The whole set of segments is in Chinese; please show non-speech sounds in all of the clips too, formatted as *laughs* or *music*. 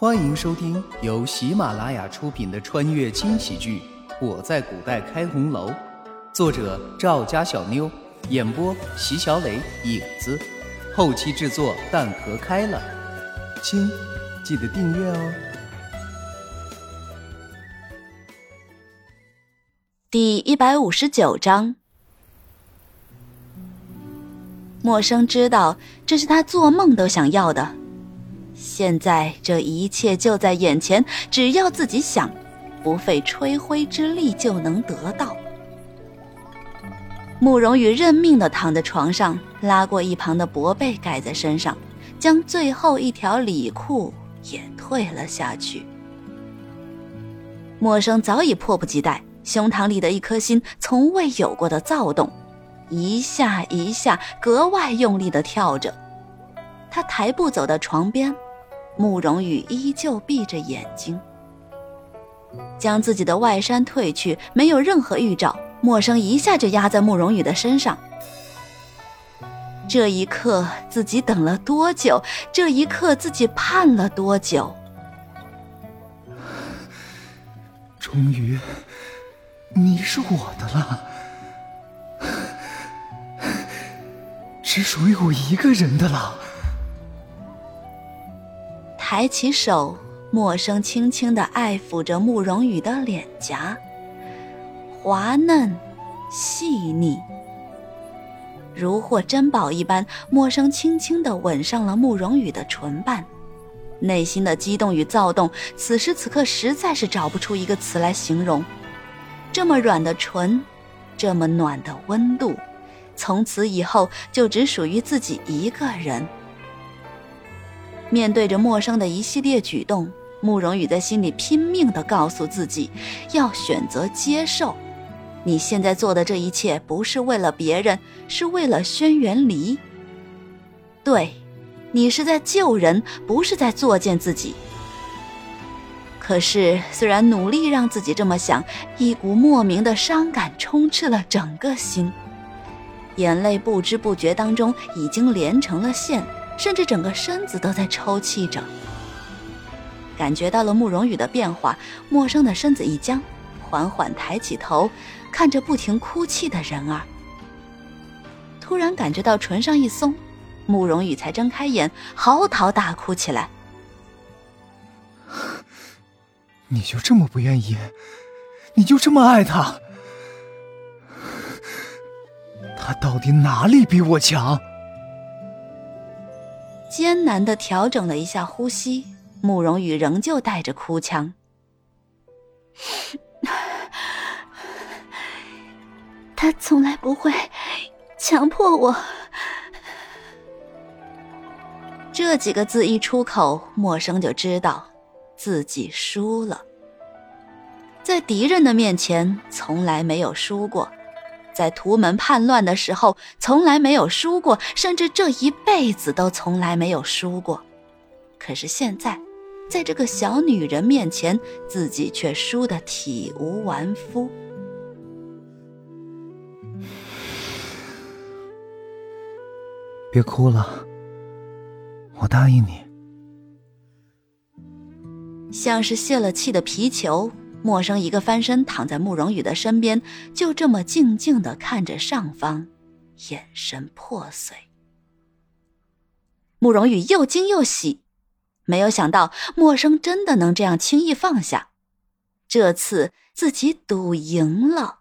欢迎收听由喜马拉雅出品的穿越轻喜剧《我在古代开红楼》，作者赵家小妞，演播席小磊、影子，后期制作蛋壳开了。亲，记得订阅哦。第一百五十九章，陌生知道这是他做梦都想要的。现在这一切就在眼前，只要自己想，不费吹灰之力就能得到。慕容羽认命的躺在床上，拉过一旁的薄被盖在身上，将最后一条里裤也退了下去。陌生早已迫不及待，胸膛里的一颗心从未有过的躁动，一下一下格外用力的跳着。他抬步走到床边。慕容羽依旧闭着眼睛，将自己的外衫褪去，没有任何预兆，陌生一下就压在慕容羽的身上。这一刻，自己等了多久？这一刻，自己盼了多久？终于，你是我的了，只属于我一个人的了。抬起手，陌生轻轻地爱抚着慕容羽的脸颊，滑嫩、细腻，如获珍宝一般。陌生轻轻地吻上了慕容羽的唇瓣，内心的激动与躁动，此时此刻实在是找不出一个词来形容。这么软的唇，这么暖的温度，从此以后就只属于自己一个人。面对着陌生的一系列举动，慕容羽在心里拼命地告诉自己，要选择接受。你现在做的这一切，不是为了别人，是为了轩辕离。对，你是在救人，不是在作践自己。可是，虽然努力让自己这么想，一股莫名的伤感充斥了整个心，眼泪不知不觉当中已经连成了线。甚至整个身子都在抽泣着，感觉到了慕容羽的变化，陌生的身子一僵，缓缓抬起头，看着不停哭泣的人儿。突然感觉到唇上一松，慕容羽才睁开眼，嚎啕大哭起来。你就这么不愿意？你就这么爱他？他到底哪里比我强？艰难的调整了一下呼吸，慕容羽仍旧带着哭腔：“ *laughs* 他从来不会强迫我。”这几个字一出口，陌生就知道自己输了。在敌人的面前，从来没有输过。在图门叛乱的时候，从来没有输过，甚至这一辈子都从来没有输过。可是现在，在这个小女人面前，自己却输得体无完肤。别哭了，我答应你。像是泄了气的皮球。陌生一个翻身躺在慕容羽的身边，就这么静静的看着上方，眼神破碎。慕容羽又惊又喜，没有想到陌生真的能这样轻易放下，这次自己赌赢了。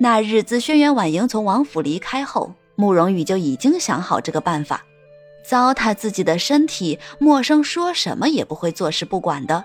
那日自轩辕婉莹从王府离开后，慕容羽就已经想好这个办法，糟蹋自己的身体，陌生说什么也不会坐视不管的。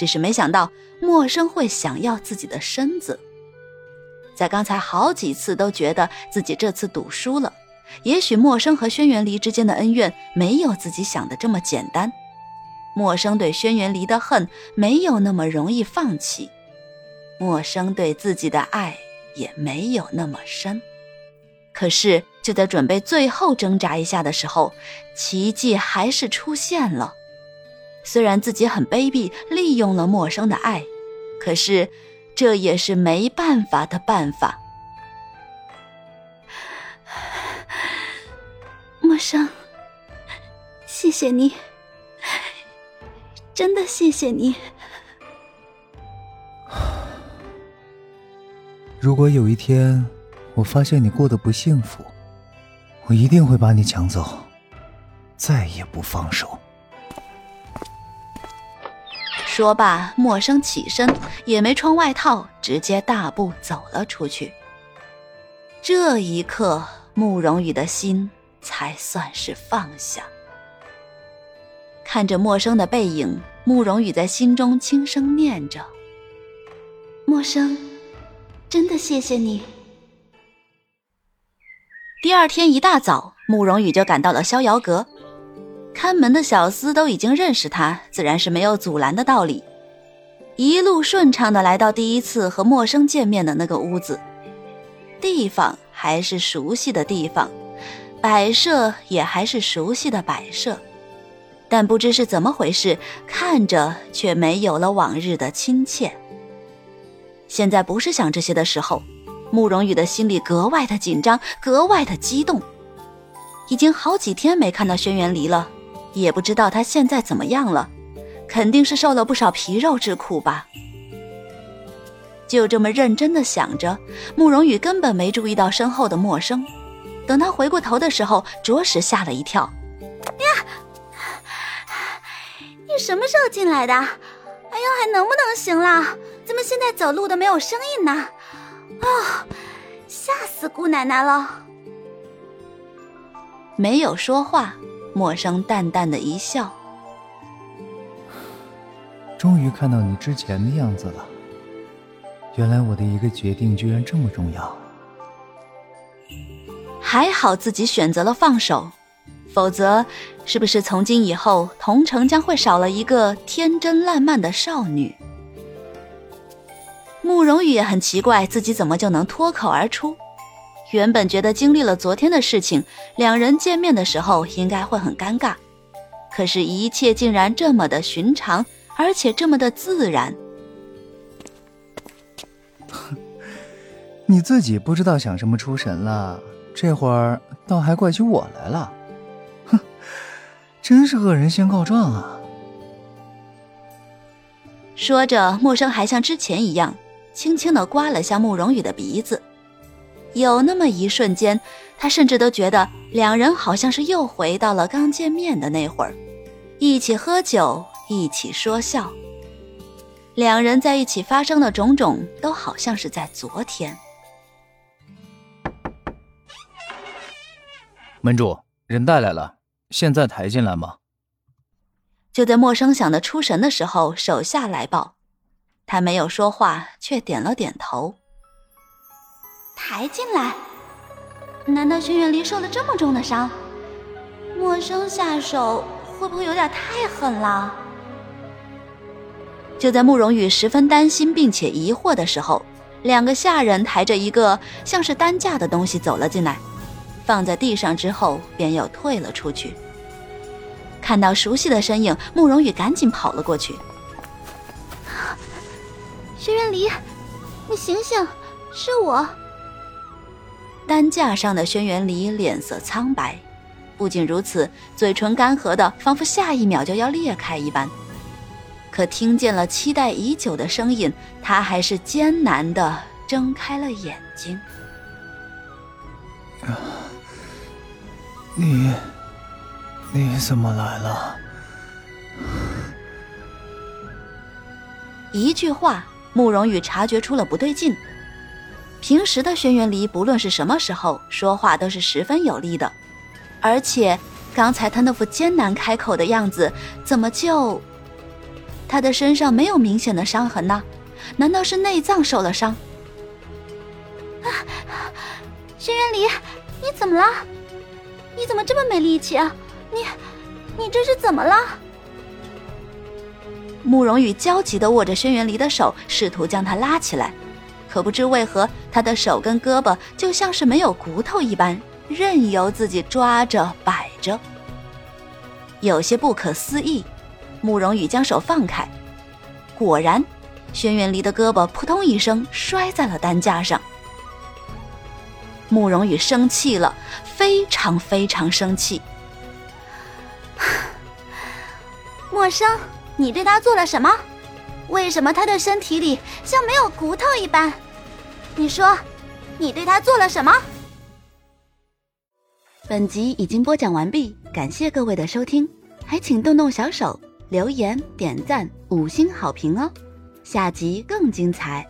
只是没想到陌生会想要自己的身子，在刚才好几次都觉得自己这次赌输了。也许陌生和轩辕离之间的恩怨没有自己想的这么简单，陌生对轩辕离的恨没有那么容易放弃，陌生对自己的爱也没有那么深。可是就在准备最后挣扎一下的时候，奇迹还是出现了。虽然自己很卑鄙，利用了陌生的爱，可是这也是没办法的办法。*sighs* 陌生，谢谢你，真的谢谢你。*sighs* 如果有一天我发现你过得不幸福，我一定会把你抢走，再也不放手。说罢，默生起身，也没穿外套，直接大步走了出去。这一刻，慕容羽的心才算是放下。看着陌生的背影，慕容羽在心中轻声念着：“陌生，真的谢谢你。”第二天一大早，慕容羽就赶到了逍遥阁。看门的小厮都已经认识他，自然是没有阻拦的道理。一路顺畅的来到第一次和陌生见面的那个屋子。地方还是熟悉的地方，摆设也还是熟悉的摆设，但不知是怎么回事，看着却没有了往日的亲切。现在不是想这些的时候，慕容羽的心里格外的紧张，格外的激动。已经好几天没看到轩辕离了，也不知道他现在怎么样了，肯定是受了不少皮肉之苦吧。就这么认真的想着，慕容羽根本没注意到身后的陌生。等他回过头的时候，着实吓了一跳。呀，你什么时候进来的？哎呦，还能不能行了？怎么现在走路都没有声音呢？哦，吓死姑奶奶了！没有说话，陌生淡淡的一笑。终于看到你之前的样子了。原来我的一个决定居然这么重要。还好自己选择了放手，否则是不是从今以后桐城将会少了一个天真烂漫的少女？慕容羽也很奇怪自己怎么就能脱口而出。原本觉得经历了昨天的事情，两人见面的时候应该会很尴尬，可是，一切竟然这么的寻常，而且这么的自然。*laughs* 你自己不知道想什么出神了，这会儿倒还怪起我来了，哼，真是恶人先告状啊！说着，默生还像之前一样，轻轻的刮了下慕容羽的鼻子。有那么一瞬间，他甚至都觉得两人好像是又回到了刚见面的那会儿，一起喝酒，一起说笑。两人在一起发生的种种，都好像是在昨天。门主，人带来了，现在抬进来吗？就在默生想的出神的时候，手下来报，他没有说话，却点了点头。抬进来？难道轩辕离受了这么重的伤？陌生下手会不会有点太狠了？就在慕容羽十分担心并且疑惑的时候，两个下人抬着一个像是担架的东西走了进来，放在地上之后便又退了出去。看到熟悉的身影，慕容羽赶紧跑了过去。轩辕离，你醒醒，是我。担架上的轩辕离脸色苍白，不仅如此，嘴唇干涸的仿佛下一秒就要裂开一般。可听见了期待已久的声音，他还是艰难的睁开了眼睛。你，你怎么来了？一句话，慕容羽察觉出了不对劲。平时的轩辕离，不论是什么时候说话都是十分有力的，而且刚才他那副艰难开口的样子，怎么就……他的身上没有明显的伤痕呢？难道是内脏受了伤？啊，轩辕离，你怎么了？你怎么这么没力气啊？你，你这是怎么了？慕容羽焦急的握着轩辕离的手，试图将他拉起来，可不知为何，他的手跟胳膊就像是没有骨头一般，任由自己抓着摆着，有些不可思议。慕容羽将手放开，果然，轩辕离的胳膊扑通一声摔在了担架上。慕容羽生气了，非常非常生气。*sighs* 莫生，你对他做了什么？为什么他的身体里像没有骨头一般？你说，你对他做了什么？本集已经播讲完毕，感谢各位的收听，还请动动小手留言、点赞、五星好评哦！下集更精彩。